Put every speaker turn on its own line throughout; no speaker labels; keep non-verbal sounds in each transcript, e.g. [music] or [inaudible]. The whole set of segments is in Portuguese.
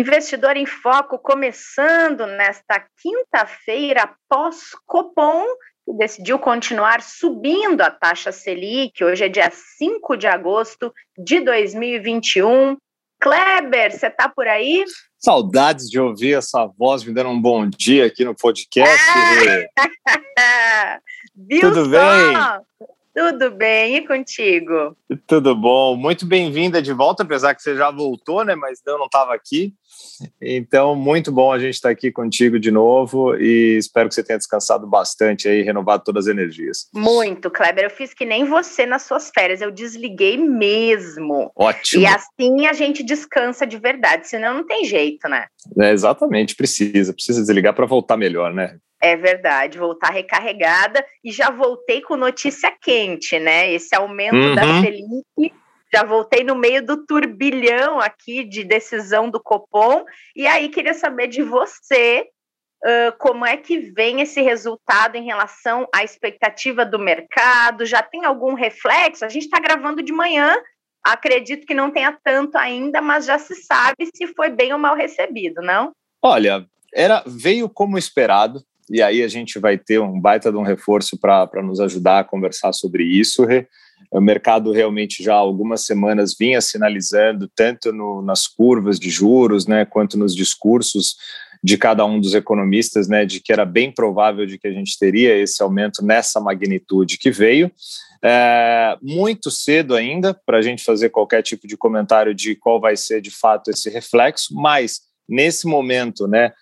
Investidor em Foco começando nesta quinta-feira pós-Copom, que decidiu continuar subindo a taxa Selic. Hoje é dia 5 de agosto de 2021. Kleber, você está por aí?
Saudades de ouvir essa voz me dando um bom dia aqui no podcast.
Ah! [laughs] Viu Tudo só? bem? Tudo bem, e contigo?
Tudo bom, muito bem-vinda de volta, apesar que você já voltou, né? Mas eu não estava aqui. Então, muito bom a gente estar tá aqui contigo de novo e espero que você tenha descansado bastante aí, renovado todas as energias.
Muito, Kleber. Eu fiz que nem você nas suas férias, eu desliguei mesmo.
Ótimo.
E assim a gente descansa de verdade, senão não tem jeito, né?
É, exatamente, precisa, precisa desligar para voltar melhor, né?
É verdade, voltar recarregada e já voltei com notícia quente, né? Esse aumento uhum. da Selic, já voltei no meio do turbilhão aqui de decisão do Copom. E aí queria saber de você uh, como é que vem esse resultado em relação à expectativa do mercado? Já tem algum reflexo? A gente está gravando de manhã, acredito que não tenha tanto ainda, mas já se sabe se foi bem ou mal recebido, não?
Olha, era veio como esperado e aí a gente vai ter um baita de um reforço para nos ajudar a conversar sobre isso. O mercado realmente já há algumas semanas vinha sinalizando, tanto no, nas curvas de juros, né, quanto nos discursos de cada um dos economistas, né, de que era bem provável de que a gente teria esse aumento nessa magnitude que veio. É, muito cedo ainda para a gente fazer qualquer tipo de comentário de qual vai ser de fato esse reflexo, mas nesse momento, né,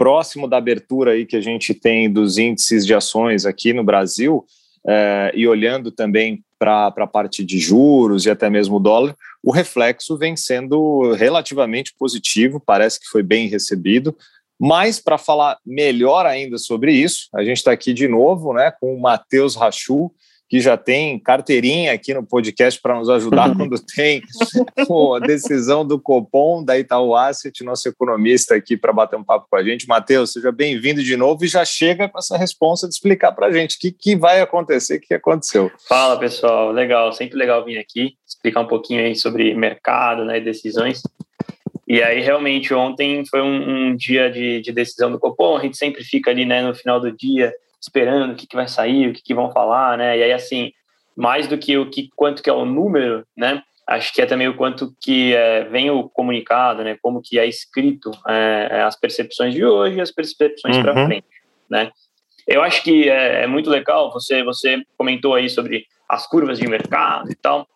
próximo da abertura aí que a gente tem dos índices de ações aqui no Brasil, é, e olhando também para a parte de juros e até mesmo o dólar, o reflexo vem sendo relativamente positivo, parece que foi bem recebido. Mas para falar melhor ainda sobre isso, a gente está aqui de novo né, com o Matheus Rachu, que já tem carteirinha aqui no podcast para nos ajudar quando tem [laughs] a decisão do Copom, da Itaú Asset, nosso economista aqui para bater um papo com a gente. Matheus, seja bem-vindo de novo e já chega com essa resposta de explicar para a gente o que, que vai acontecer, o que aconteceu.
Fala, pessoal. Legal, sempre legal vir aqui explicar um pouquinho aí sobre mercado né, e decisões. E aí, realmente, ontem foi um, um dia de, de, decisão do Copom. A gente sempre fica ali né, no final do dia esperando o que, que vai sair, o que, que vão falar, né? E aí, assim, mais do que o que quanto que é o número, né? Acho que é também o quanto que é, vem o comunicado, né? Como que é escrito é, é as percepções de hoje e as percepções uhum. para frente, né? Eu acho que é, é, muito legal. Você você comentou aí sobre as curvas de mercado e tal.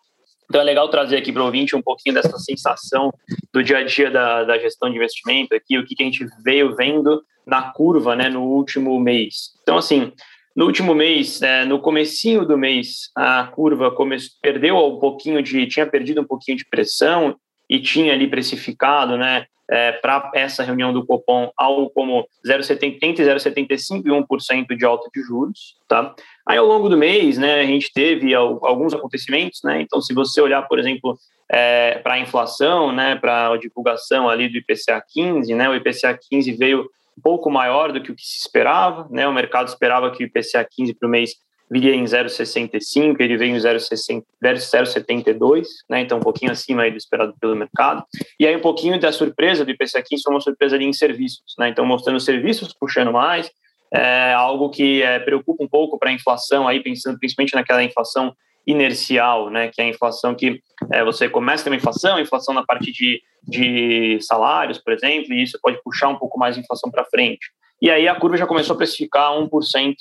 Então é legal trazer aqui para o ouvinte um pouquinho dessa sensação do dia a dia da, da gestão de investimento aqui, o que, que a gente veio vendo na curva né, no último mês. Então, assim, no último mês, é, no comecinho do mês, a curva perdeu um pouquinho de, tinha perdido um pouquinho de pressão e tinha ali precificado, né, é, para essa reunião do Copom algo como 0,70, entre 0,75 e 1% de alta de juros, tá? Aí ao longo do mês, né, a gente teve alguns acontecimentos, né? Então, se você olhar, por exemplo, é, para a inflação, né, para a divulgação ali do IPCA 15, né, o IPCA 15 veio um pouco maior do que o que se esperava, né? O mercado esperava que o IPCA 15 para o mês viria em 0,65, ele veio em 0,72, né, então um pouquinho acima do esperado pelo mercado. E aí um pouquinho da surpresa do IPCA 15 foi uma surpresa ali em serviços, né, então mostrando serviços puxando mais, é algo que é, preocupa um pouco para a inflação, aí pensando principalmente naquela inflação inercial, né, que é a inflação que é, você começa a ter uma inflação, inflação na parte de, de salários, por exemplo, e isso pode puxar um pouco mais a inflação para frente. E aí a curva já começou a precificar 1%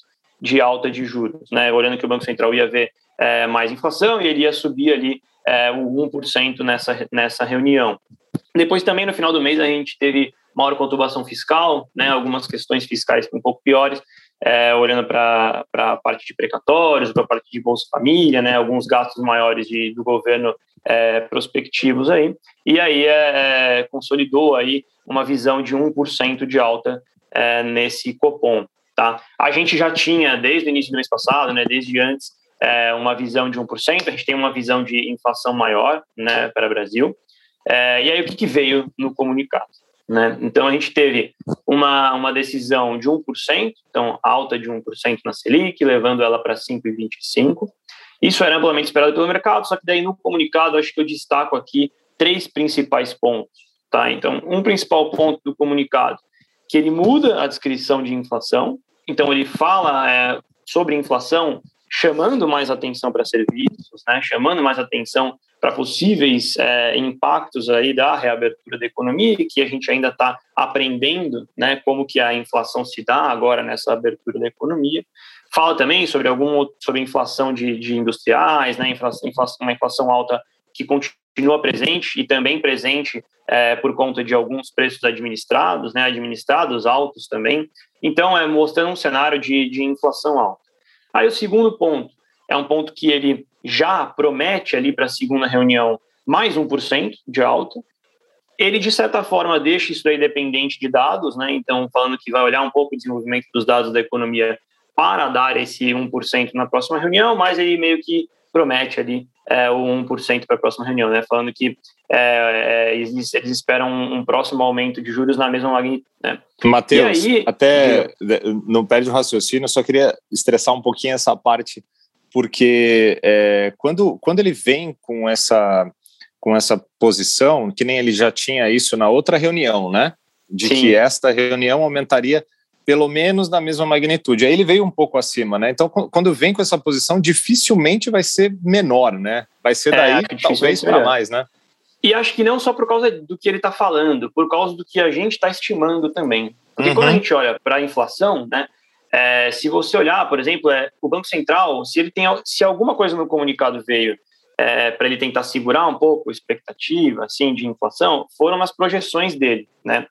de alta de juros, né? Olhando que o Banco Central ia ver é, mais inflação e ele ia subir ali é, o 1% nessa, nessa reunião. Depois também no final do mês a gente teve maior conturbação fiscal, né? Algumas questões fiscais um pouco piores, é, olhando para a parte de precatórios, para a parte de Bolsa Família, né? Alguns gastos maiores de, do governo é, prospectivos aí. E aí é, é consolidou aí uma visão de 1% de alta é, nesse Copom. Tá? A gente já tinha, desde o início do mês passado, né, desde antes, é, uma visão de 1%, a gente tem uma visão de inflação maior né, para o Brasil. É, e aí, o que, que veio no comunicado? Né? Então, a gente teve uma, uma decisão de 1%, então alta de 1% na Selic, levando ela para 5,25%. Isso era amplamente esperado pelo mercado, só que daí no comunicado, acho que eu destaco aqui três principais pontos. Tá? Então, um principal ponto do comunicado, que ele muda a descrição de inflação, então ele fala é, sobre inflação chamando mais atenção para serviços, né, chamando mais atenção para possíveis é, impactos aí da reabertura da economia, que a gente ainda está aprendendo, né, como que a inflação se dá agora nessa abertura da economia. Fala também sobre algum sobre inflação de, de industriais, né, inflação, uma inflação alta que continua presente e também presente é, por conta de alguns preços administrados, né, administrados altos também. Então, é mostrando um cenário de, de inflação alta. Aí o segundo ponto é um ponto que ele já promete ali para a segunda reunião mais 1% de alta. Ele, de certa forma, deixa isso aí dependente de dados, né? Então, falando que vai olhar um pouco o desenvolvimento dos dados da economia para dar esse 1% na próxima reunião, mas ele meio que promete ali é, o 1% para a próxima reunião, né? Falando que é, é, eles, eles, esperam um, um, próximo aumento de juros na mesma magnitude. Né?
Matheus, até não perde o raciocínio, eu só queria estressar um pouquinho essa parte, porque é, quando, quando ele vem com essa, com essa posição, que nem ele já tinha isso na outra reunião, né? De Sim. que esta reunião aumentaria pelo menos na mesma magnitude. Aí ele veio um pouco acima, né? Então, quando vem com essa posição, dificilmente vai ser menor, né? Vai ser é, daí, é, talvez, para mais, né?
E acho que não só por causa do que ele está falando, por causa do que a gente está estimando também. Porque uhum. quando a gente olha para a inflação, né? É, se você olhar, por exemplo, é, o Banco Central, se ele tem, se alguma coisa no comunicado veio é, para ele tentar segurar um pouco a expectativa, assim, de inflação, foram as projeções dele, né?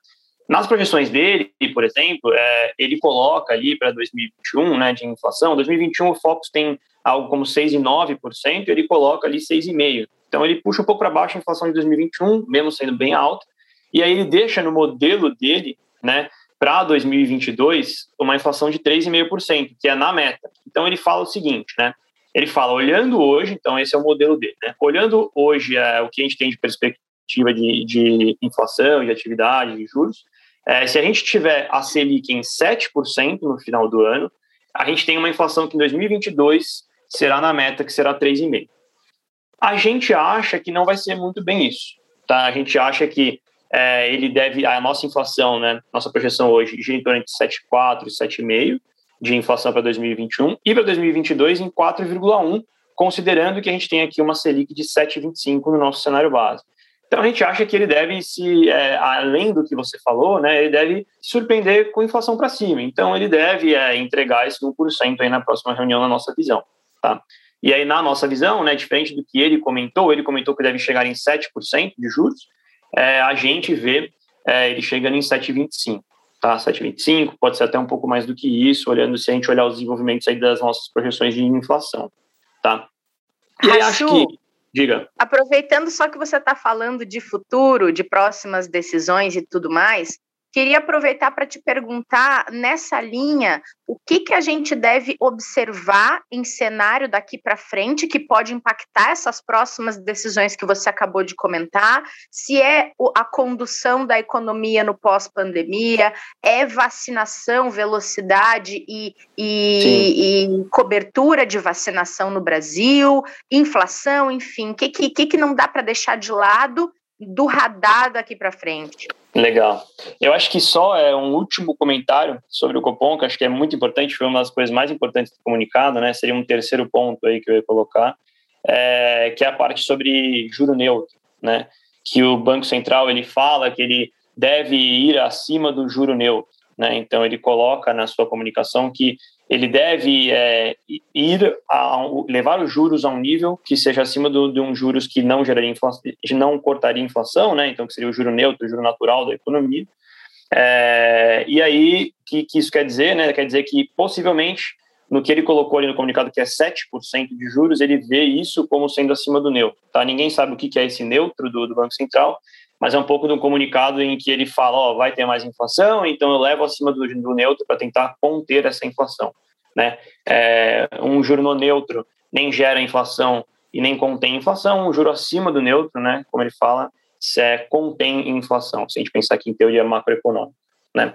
Nas projeções dele, por exemplo, é, ele coloca ali para 2021, né, de inflação, 2021 o Focus tem algo como 6,9%, ele coloca ali 6,5%. Então ele puxa um pouco para baixo a inflação de 2021, mesmo sendo bem alta, e aí ele deixa no modelo dele, né, para 2022, uma inflação de 3,5%, que é na meta. Então ele fala o seguinte, né, ele fala, olhando hoje, então esse é o modelo dele, né, olhando hoje é, o que a gente tem de perspectiva de, de inflação, de atividade, de juros, é, se a gente tiver a Selic em 7% no final do ano, a gente tem uma inflação que em 2022 será na meta, que será 3,5%. A gente acha que não vai ser muito bem isso. Tá? A gente acha que é, ele deve, a nossa inflação, né, nossa projeção hoje, gira em torno de 7,4% e 7,5% de inflação para 2021 e para 2022 em 4,1%, considerando que a gente tem aqui uma Selic de 7,25% no nosso cenário básico. Então a gente acha que ele deve se, é, além do que você falou, né, ele deve surpreender com inflação para cima. Então ele deve é, entregar esse 1% aí na próxima reunião na nossa visão, tá? E aí na nossa visão, né, diferente do que ele comentou, ele comentou que deve chegar em 7% de juros, é, a gente vê é, ele chegando em 7,25, tá? 7,25, pode ser até um pouco mais do que isso, olhando se a gente olhar os desenvolvimentos aí das nossas projeções de inflação, tá?
E aí acho que Diga. Aproveitando só que você está falando de futuro, de próximas decisões e tudo mais, Queria aproveitar para te perguntar nessa linha o que, que a gente deve observar em cenário daqui para frente que pode impactar essas próximas decisões que você acabou de comentar, se é a condução da economia no pós-pandemia, é vacinação, velocidade e, e, e, cobertura de vacinação no Brasil, inflação, enfim, o que, que, que não dá para deixar de lado do radar daqui para frente?
Legal. Eu acho que só é um último comentário sobre o Copom, que acho que é muito importante, foi uma das coisas mais importantes do comunicado, né? Seria um terceiro ponto aí que eu ia colocar, é, que é a parte sobre juro neutro, né? Que o Banco Central ele fala que ele deve ir acima do juro neutro, né? Então ele coloca na sua comunicação que ele deve é, ir a, levar os juros a um nível que seja acima do, de um juros que não geraria inflação, não cortaria inflação, né? Então que seria o juro neutro, o juro natural da economia. É, e aí, o que, que, isso quer dizer? Né? Quer dizer que possivelmente no que ele colocou ali no comunicado, que é 7% de juros, ele vê isso como sendo acima do neutro. Tá? Ninguém sabe o que, que é esse neutro do, do Banco Central, mas é um pouco de um comunicado em que ele fala, ó, vai ter mais inflação, então eu levo acima do, do neutro para tentar conter essa inflação, né? É, um juro no neutro nem gera inflação e nem contém inflação, um juro acima do neutro, né, como ele fala, é, contém inflação, se a gente pensar aqui em teoria macroeconômica, né?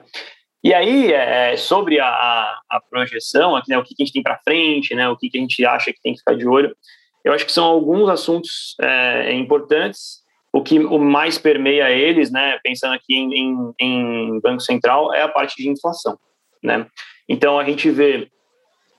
E aí, é, sobre a, a, projeção, aqui, né, o que, que a gente tem para frente, né, o que, que a gente acha que tem que ficar de olho, eu acho que são alguns assuntos é, importantes. O que o mais permeia eles, né, pensando aqui em, em, em Banco Central, é a parte de inflação. Né? Então, a gente vê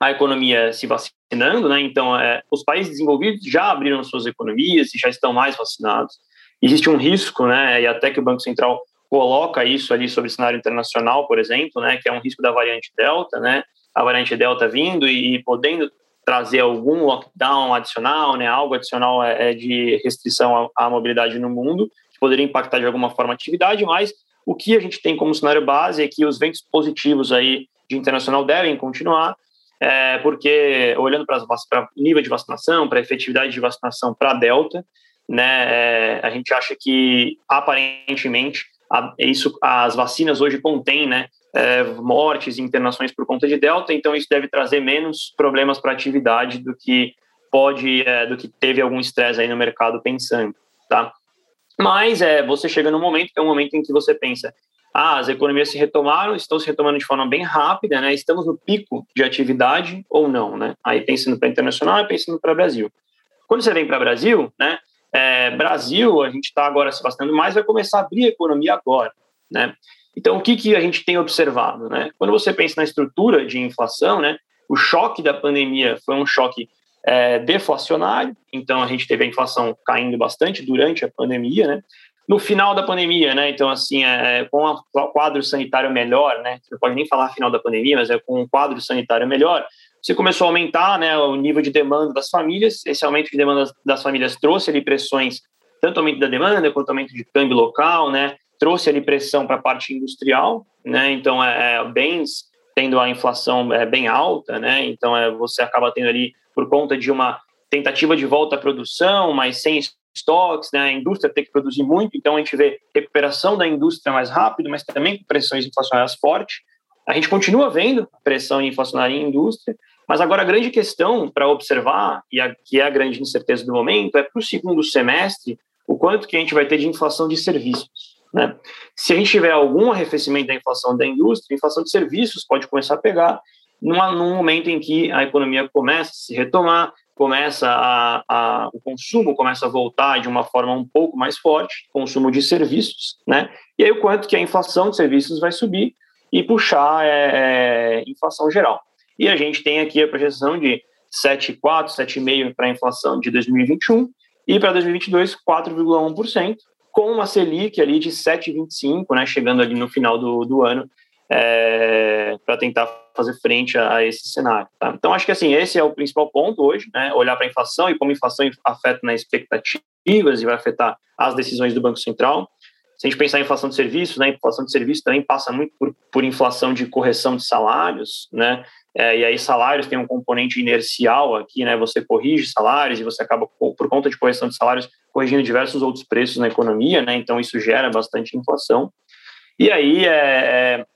a economia se vacinando, né? Então, é, os países desenvolvidos já abriram suas economias e já estão mais vacinados. Existe um risco, né? E até que o Banco Central coloca isso ali sobre o cenário internacional, por exemplo, né? Que é um risco da variante Delta, né? A variante Delta vindo e, e podendo trazer algum lockdown adicional, né? Algo adicional é, é de restrição à, à mobilidade no mundo, que poderia impactar de alguma forma a atividade, mas o que a gente tem como cenário base é que os ventos positivos aí de internacional devem continuar, é, porque olhando para o nível de vacinação, para a efetividade de vacinação para a Delta, né, é, a gente acha que aparentemente a, isso, as vacinas hoje contêm né, é, mortes e internações por conta de Delta, então isso deve trazer menos problemas para a atividade do que pode, é, do que teve algum estresse aí no mercado pensando, tá? Mas é, você chega num momento que é um momento em que você pensa, ah, as economias se retomaram, estão se retomando de forma bem rápida, né? Estamos no pico de atividade ou não, né? Aí pensando para internacional pensando para Brasil. Quando você vem para Brasil, né? É, Brasil, a gente está agora se vacinando mais, vai começar a abrir a economia agora, né? Então, o que, que a gente tem observado, né? Quando você pensa na estrutura de inflação, né? O choque da pandemia foi um choque é, deflacionário, então a gente teve a inflação caindo bastante durante a pandemia, né? no final da pandemia, né? Então, assim, é, com o quadro sanitário melhor, né? Você pode nem falar final da pandemia, mas é com um quadro sanitário melhor, você começou a aumentar, né, o nível de demanda das famílias. Esse aumento de demanda das famílias trouxe ali pressões, tanto aumento da demanda quanto aumento de câmbio local, né? Trouxe ali pressão para a parte industrial, né? Então, é, é, bens tendo a inflação é, bem alta, né? Então, é, você acaba tendo ali por conta de uma tentativa de volta à produção, mas sem estoques, né, a indústria tem que produzir muito, então a gente vê recuperação da indústria mais rápido, mas também com pressões inflacionárias fortes. A gente continua vendo pressão inflacionária em indústria, mas agora a grande questão para observar, e a, que é a grande incerteza do momento, é para o segundo semestre, o quanto que a gente vai ter de inflação de serviços. Né? Se a gente tiver algum arrefecimento da inflação da indústria, a inflação de serviços pode começar a pegar numa, num momento em que a economia começa a se retomar, começa a, a, o consumo começa a voltar de uma forma um pouco mais forte, consumo de serviços, né? E aí o quanto que a inflação de serviços vai subir e puxar é, é, inflação geral. E a gente tem aqui a projeção de 7,4, 7,5 para a inflação de 2021 e para 2022 4,1%, com uma Selic ali de 7,25, né, chegando ali no final do, do ano, é, para tentar fazer frente a, a esse cenário. Tá? Então, acho que assim, esse é o principal ponto hoje, né? olhar para a inflação e como a inflação afeta nas expectativas e vai afetar as decisões do Banco Central. Se a gente pensar em inflação de serviços, né, inflação de serviços também passa muito por, por inflação de correção de salários, né, é, e aí salários tem um componente inercial aqui, né, você corrige salários e você acaba, por conta de correção de salários, corrigindo diversos outros preços na economia, né, então isso gera bastante inflação. E aí, é, é,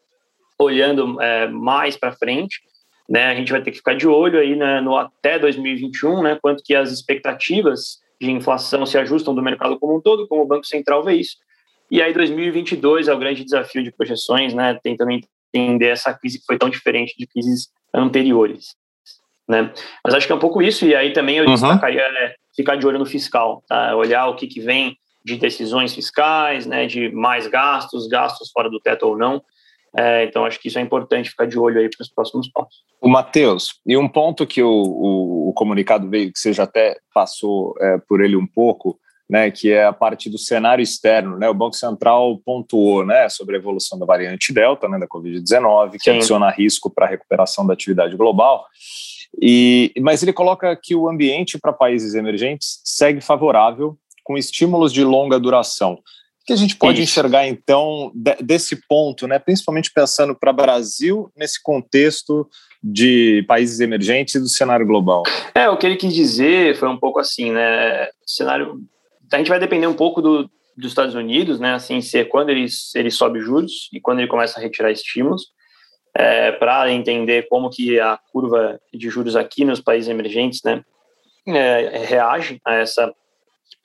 olhando é, mais para frente, né, a gente vai ter que ficar de olho aí né, no até 2021, né, quanto que as expectativas de inflação se ajustam do mercado como um todo, como o Banco Central vê isso. E aí 2022 é o grande desafio de projeções, né, tentando entender essa crise que foi tão diferente de crises anteriores. Né? Mas acho que é um pouco isso, e aí também eu uhum. destacaria é, ficar de olho no fiscal, tá? olhar o que, que vem de decisões fiscais, né, de mais gastos, gastos fora do teto ou não, é, então, acho que isso é importante ficar de olho aí para os próximos passos.
O Matheus, e um ponto que o, o, o, comunicado veio, que você já até passou é, por ele um pouco, né, que é a parte do cenário externo, né, o Banco Central pontuou, né, sobre a evolução da variante Delta, né, da Covid-19, que Sim. adiciona risco para a recuperação da atividade global, e, mas ele coloca que o ambiente para países emergentes segue favorável, com estímulos de longa duração que a gente pode Isso. enxergar, então, desse ponto, né, principalmente pensando para o Brasil nesse contexto de países emergentes e do cenário global?
É, o que ele quis dizer foi um pouco assim, né? O cenário. A gente vai depender um pouco do, dos Estados Unidos, né, assim, ser quando ele, ele sobe juros e quando ele começa a retirar estímulos, é, para entender como que a curva de juros aqui nos países emergentes, né, é, reage a essa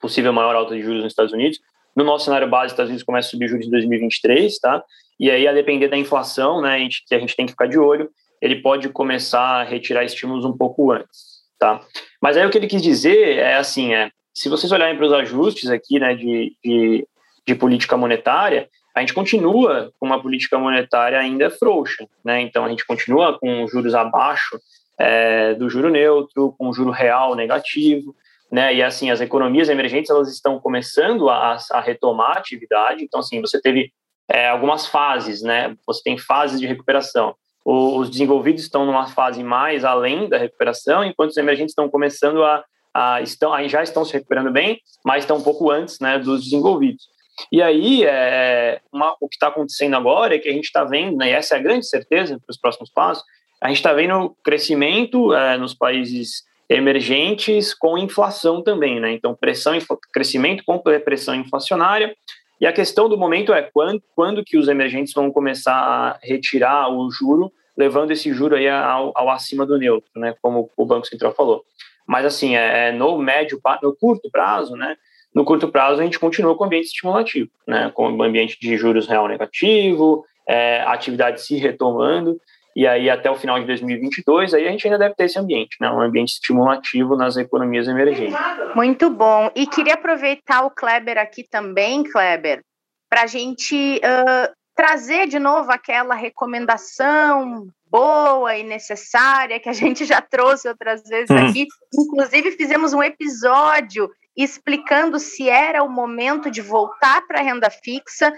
possível maior alta de juros nos Estados Unidos. No nosso cenário base, os Estados Unidos começa a subir juros em 2023, tá? E aí, a depender da inflação, né, a gente, que a gente tem que ficar de olho, ele pode começar a retirar estímulos um pouco antes, tá? Mas aí o que ele quis dizer é assim, é, se vocês olharem para os ajustes aqui, né, de, de, de política monetária, a gente continua com uma política monetária ainda frouxa, né? Então a gente continua com juros abaixo é, do juro neutro, com juro real negativo, né? E assim as economias emergentes elas estão começando a, a retomar a atividade. Então assim você teve é, algumas fases, né? Você tem fases de recuperação. Os desenvolvidos estão numa fase mais além da recuperação, enquanto os emergentes estão começando a, a estão já estão se recuperando bem, mas estão um pouco antes, né, dos desenvolvidos. E aí, é, uma, o que está acontecendo agora é que a gente está vendo, né, e essa é a grande certeza para os próximos passos, a gente está vendo crescimento é, nos países emergentes com inflação também, né? Então, pressão, crescimento com pressão inflacionária. E a questão do momento é quando, quando que os emergentes vão começar a retirar o juro, levando esse juro aí ao, ao acima do neutro, né? Como o Banco Central falou. Mas assim, é, é no médio, no curto prazo, né? No curto prazo, a gente continua com o ambiente estimulativo, né? com o ambiente de juros real negativo, é, atividade se retomando, e aí até o final de 2022, aí a gente ainda deve ter esse ambiente, né? um ambiente estimulativo nas economias emergentes.
Muito bom. E queria aproveitar o Kleber aqui também, Kleber, para a gente uh, trazer de novo aquela recomendação boa e necessária que a [laughs] gente já trouxe outras vezes hum. aqui. Inclusive, fizemos um episódio explicando se era o momento de voltar para a renda fixa,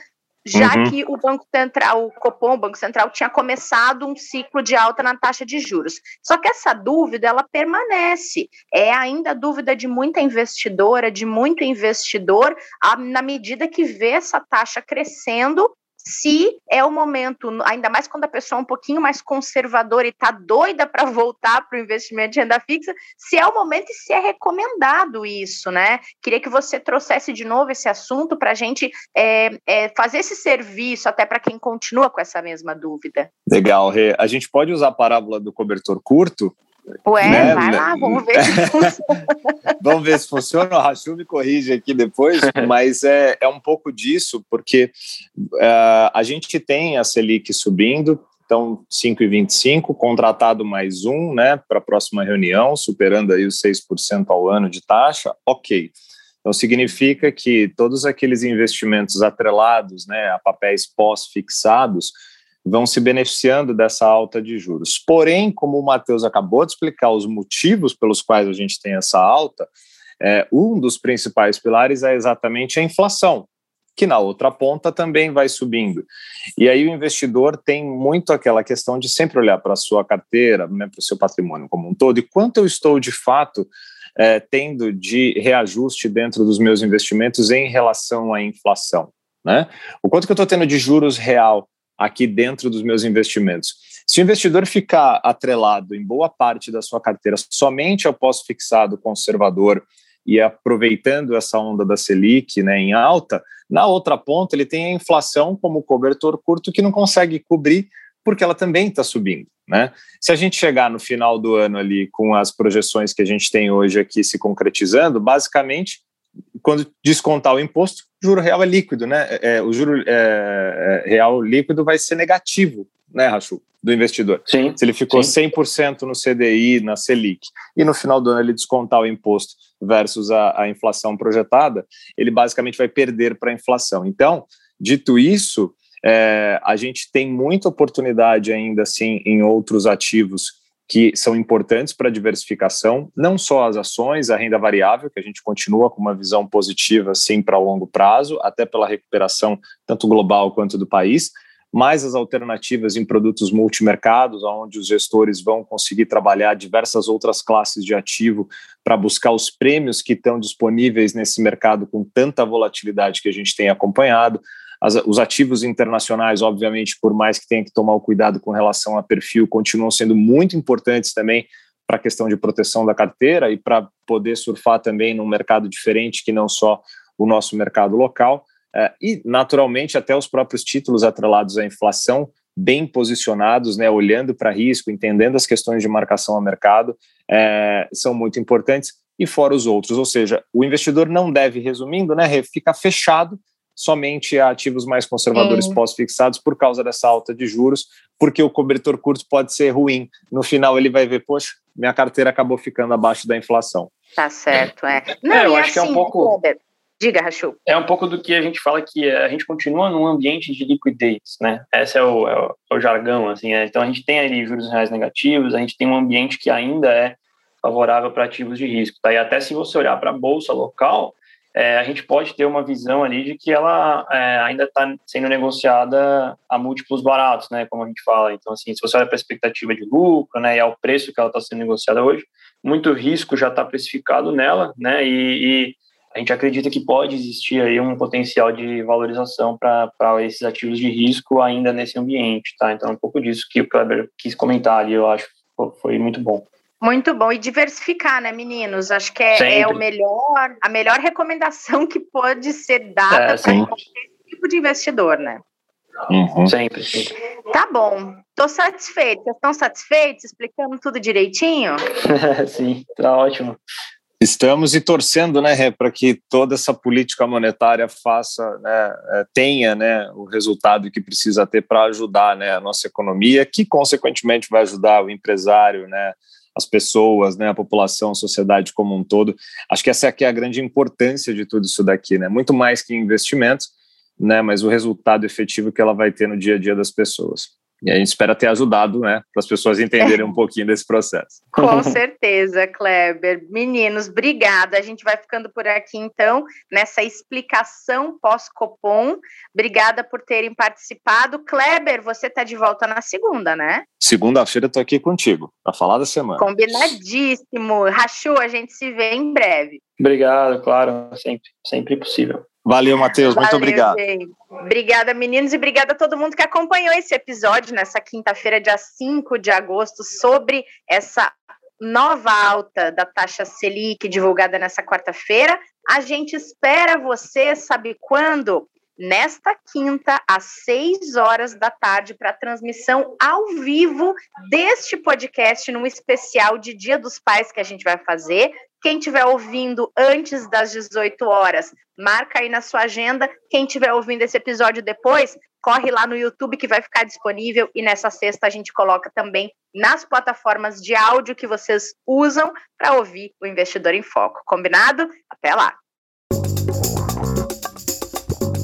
já uhum. que o Banco Central, o Copom, o Banco Central, tinha começado um ciclo de alta na taxa de juros. Só que essa dúvida, ela permanece. É ainda dúvida de muita investidora, de muito investidor, na medida que vê essa taxa crescendo se é o momento, ainda mais quando a pessoa é um pouquinho mais conservadora e está doida para voltar para o investimento de renda fixa, se é o momento e se é recomendado isso, né? Queria que você trouxesse de novo esse assunto para a gente é, é, fazer esse serviço até para quem continua com essa mesma dúvida.
Legal, Rê. A gente pode usar a parábola do cobertor curto
Ué, né? vai lá, vamos ver se [laughs] funciona.
vamos ver se funciona. O Rachu me corrige aqui depois, [laughs] mas é, é um pouco disso, porque uh, a gente tem a Selic subindo, então 5,25, contratado mais um, né, para a próxima reunião, superando aí os 6% ao ano de taxa, ok. Então significa que todos aqueles investimentos atrelados, né, a papéis pós-fixados, vão se beneficiando dessa alta de juros. Porém, como o Matheus acabou de explicar os motivos pelos quais a gente tem essa alta, é, um dos principais pilares é exatamente a inflação, que na outra ponta também vai subindo. E aí o investidor tem muito aquela questão de sempre olhar para a sua carteira, né, para o seu patrimônio como um todo, e quanto eu estou de fato é, tendo de reajuste dentro dos meus investimentos em relação à inflação. Né? O quanto que eu estou tendo de juros real aqui dentro dos meus investimentos. Se o investidor ficar atrelado em boa parte da sua carteira somente ao pós-fixado conservador e aproveitando essa onda da Selic né, em alta, na outra ponta ele tem a inflação como cobertor curto que não consegue cobrir porque ela também está subindo. Né? Se a gente chegar no final do ano ali com as projeções que a gente tem hoje aqui se concretizando, basicamente quando descontar o imposto, o juro real é líquido, né? É, é o juro é, é, real líquido vai ser negativo, né, Rachu, do investidor.
Sim.
Se ele ficou sim. 100% no CDI, na Selic, e no final do ano ele descontar o imposto versus a, a inflação projetada, ele basicamente vai perder para a inflação. Então, dito isso, é, a gente tem muita oportunidade ainda assim em outros ativos que são importantes para a diversificação, não só as ações, a renda variável, que a gente continua com uma visão positiva, sim, para longo prazo, até pela recuperação tanto global quanto do país, mas as alternativas em produtos multimercados, onde os gestores vão conseguir trabalhar diversas outras classes de ativo para buscar os prêmios que estão disponíveis nesse mercado com tanta volatilidade que a gente tem acompanhado. As, os ativos internacionais, obviamente, por mais que tenha que tomar o cuidado com relação a perfil, continuam sendo muito importantes também para a questão de proteção da carteira e para poder surfar também num mercado diferente que não só o nosso mercado local é, e, naturalmente, até os próprios títulos atrelados à inflação bem posicionados, né, olhando para risco, entendendo as questões de marcação a mercado, é, são muito importantes, e fora os outros. Ou seja, o investidor não deve, resumindo, né, ficar fechado somente a ativos mais conservadores pós-fixados por causa dessa alta de juros, porque o cobertor curto pode ser ruim. No final ele vai ver, poxa, minha carteira acabou ficando abaixo da inflação.
Tá certo, é.
Não, é eu acho assim, que é um assim, pouco.
Diga, Rachu.
É um pouco do que a gente fala que a gente continua num ambiente de liquidez, né? Esse é o, é o, é o jargão, assim. É. Então a gente tem ali juros reais negativos, a gente tem um ambiente que ainda é favorável para ativos de risco. Tá? E até se você olhar para a bolsa local, é, a gente pode ter uma visão ali de que ela é, ainda está sendo negociada a múltiplos baratos, né, como a gente fala. Então, assim, se você olha para a expectativa de lucro, né, e ao preço que ela está sendo negociada hoje, muito risco já está precificado nela, né, e, e, a gente acredita que pode existir aí um potencial de valorização para esses ativos de risco ainda nesse ambiente, tá? Então, é um pouco disso que o Kleber quis comentar ali, eu acho que foi muito bom.
Muito bom. E diversificar, né, meninos? Acho que é, é o melhor, a melhor recomendação que pode ser dada é, para qualquer tipo de investidor, né?
Uhum. Sempre, sempre.
Tá bom. Tô satisfeita. Estão satisfeitos? Explicando tudo direitinho? [laughs]
Sim, tá ótimo.
Estamos e torcendo, né, para que toda essa política monetária faça, né, é, tenha, né, o resultado que precisa ter para ajudar, né, a nossa economia, que consequentemente vai ajudar o empresário, né, as pessoas, né, a população, a sociedade como um todo. Acho que essa é, é a grande importância de tudo isso daqui, né? Muito mais que investimentos, né, mas o resultado efetivo que ela vai ter no dia a dia das pessoas. E a gente espera ter ajudado, né, para as pessoas entenderem [laughs] um pouquinho desse processo.
Com [laughs] certeza, Kleber. Meninos, obrigada. A gente vai ficando por aqui, então, nessa explicação pós-Copom. Obrigada por terem participado. Kleber, você está de volta na segunda, né?
Segunda-feira estou aqui contigo, para falar da semana.
Combinadíssimo. Rachu, a gente se vê em breve.
Obrigado, claro, sempre, sempre possível.
Valeu, Matheus. Muito obrigado. Gente.
Obrigada, meninos, e obrigada a todo mundo que acompanhou esse episódio nessa quinta-feira, dia 5 de agosto, sobre essa nova alta da taxa Selic divulgada nessa quarta-feira. A gente espera você, sabe quando? Nesta quinta, às 6 horas da tarde, para transmissão ao vivo deste podcast, num especial de Dia dos Pais que a gente vai fazer. Quem estiver ouvindo antes das 18 horas, marca aí na sua agenda. Quem estiver ouvindo esse episódio depois, corre lá no YouTube que vai ficar disponível. E nessa sexta a gente coloca também nas plataformas de áudio que vocês usam para ouvir o Investidor em Foco. Combinado? Até lá!